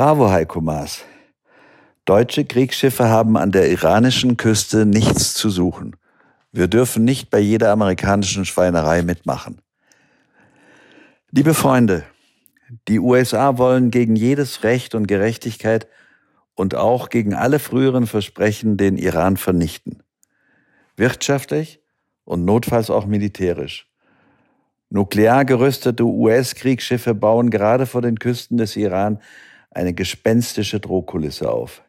Bravo, Heiko Maas. Deutsche Kriegsschiffe haben an der iranischen Küste nichts zu suchen. Wir dürfen nicht bei jeder amerikanischen Schweinerei mitmachen. Liebe Freunde, die USA wollen gegen jedes Recht und Gerechtigkeit und auch gegen alle früheren Versprechen den Iran vernichten. Wirtschaftlich und notfalls auch militärisch. Nuklear gerüstete US-Kriegsschiffe bauen gerade vor den Küsten des Iran eine gespenstische Drohkulisse auf.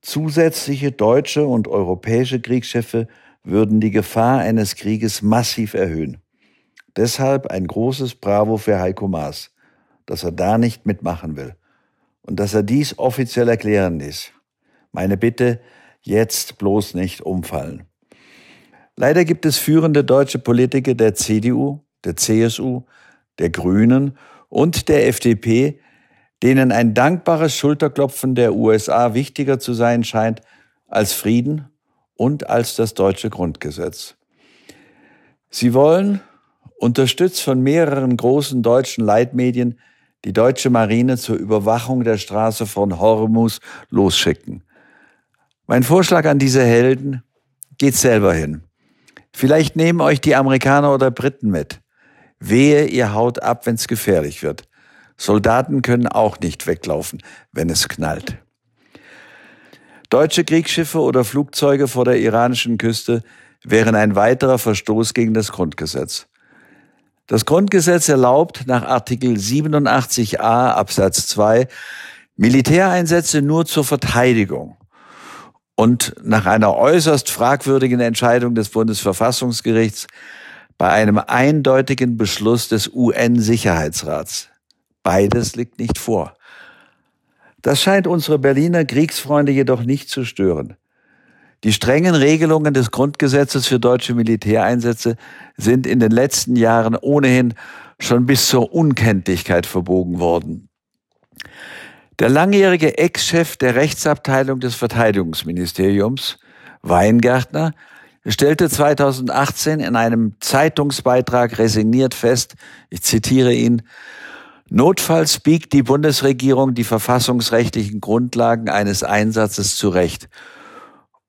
Zusätzliche deutsche und europäische Kriegsschiffe würden die Gefahr eines Krieges massiv erhöhen. Deshalb ein großes Bravo für Heiko Maas, dass er da nicht mitmachen will und dass er dies offiziell erklären ließ. Meine Bitte, jetzt bloß nicht umfallen. Leider gibt es führende deutsche Politiker der CDU, der CSU, der Grünen und der FDP, denen ein dankbares Schulterklopfen der USA wichtiger zu sein scheint als Frieden und als das deutsche Grundgesetz. Sie wollen, unterstützt von mehreren großen deutschen Leitmedien, die deutsche Marine zur Überwachung der Straße von Hormus losschicken. Mein Vorschlag an diese Helden, geht selber hin. Vielleicht nehmen euch die Amerikaner oder Briten mit. Wehe, ihr haut ab, wenn's gefährlich wird. Soldaten können auch nicht weglaufen, wenn es knallt. Deutsche Kriegsschiffe oder Flugzeuge vor der iranischen Küste wären ein weiterer Verstoß gegen das Grundgesetz. Das Grundgesetz erlaubt nach Artikel 87a Absatz 2 Militäreinsätze nur zur Verteidigung. Und nach einer äußerst fragwürdigen Entscheidung des Bundesverfassungsgerichts bei einem eindeutigen Beschluss des UN-Sicherheitsrats. Beides liegt nicht vor. Das scheint unsere Berliner Kriegsfreunde jedoch nicht zu stören. Die strengen Regelungen des Grundgesetzes für deutsche Militäreinsätze sind in den letzten Jahren ohnehin schon bis zur Unkenntlichkeit verbogen worden. Der langjährige Ex-Chef der Rechtsabteilung des Verteidigungsministeriums, Weingärtner, stellte 2018 in einem Zeitungsbeitrag resigniert fest, ich zitiere ihn, Notfalls biegt die Bundesregierung die verfassungsrechtlichen Grundlagen eines Einsatzes zurecht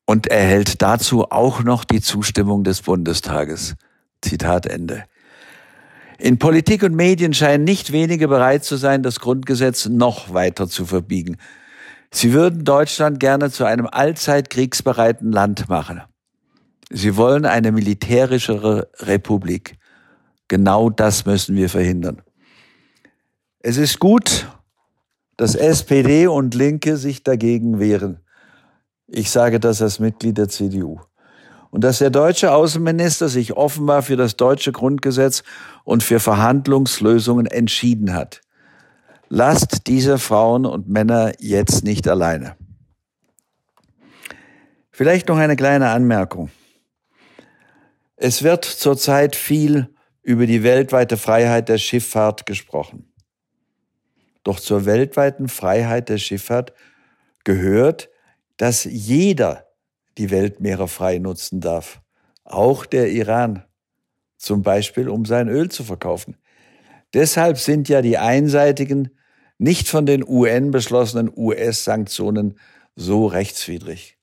und erhält dazu auch noch die Zustimmung des Bundestages. Zitat Ende. In Politik und Medien scheinen nicht wenige bereit zu sein, das Grundgesetz noch weiter zu verbiegen. Sie würden Deutschland gerne zu einem allzeit kriegsbereiten Land machen. Sie wollen eine militärischere Republik. Genau das müssen wir verhindern. Es ist gut, dass SPD und Linke sich dagegen wehren. Ich sage das als Mitglied der CDU. Und dass der deutsche Außenminister sich offenbar für das deutsche Grundgesetz und für Verhandlungslösungen entschieden hat. Lasst diese Frauen und Männer jetzt nicht alleine. Vielleicht noch eine kleine Anmerkung. Es wird zurzeit viel über die weltweite Freiheit der Schifffahrt gesprochen. Doch zur weltweiten Freiheit der Schifffahrt gehört, dass jeder die Weltmeere frei nutzen darf, auch der Iran, zum Beispiel um sein Öl zu verkaufen. Deshalb sind ja die einseitigen, nicht von den UN beschlossenen US-Sanktionen so rechtswidrig.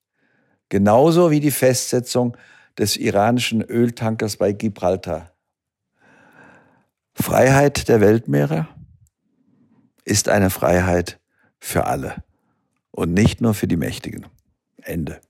Genauso wie die Festsetzung des iranischen Öltankers bei Gibraltar. Freiheit der Weltmeere? Ist eine Freiheit für alle und nicht nur für die Mächtigen. Ende.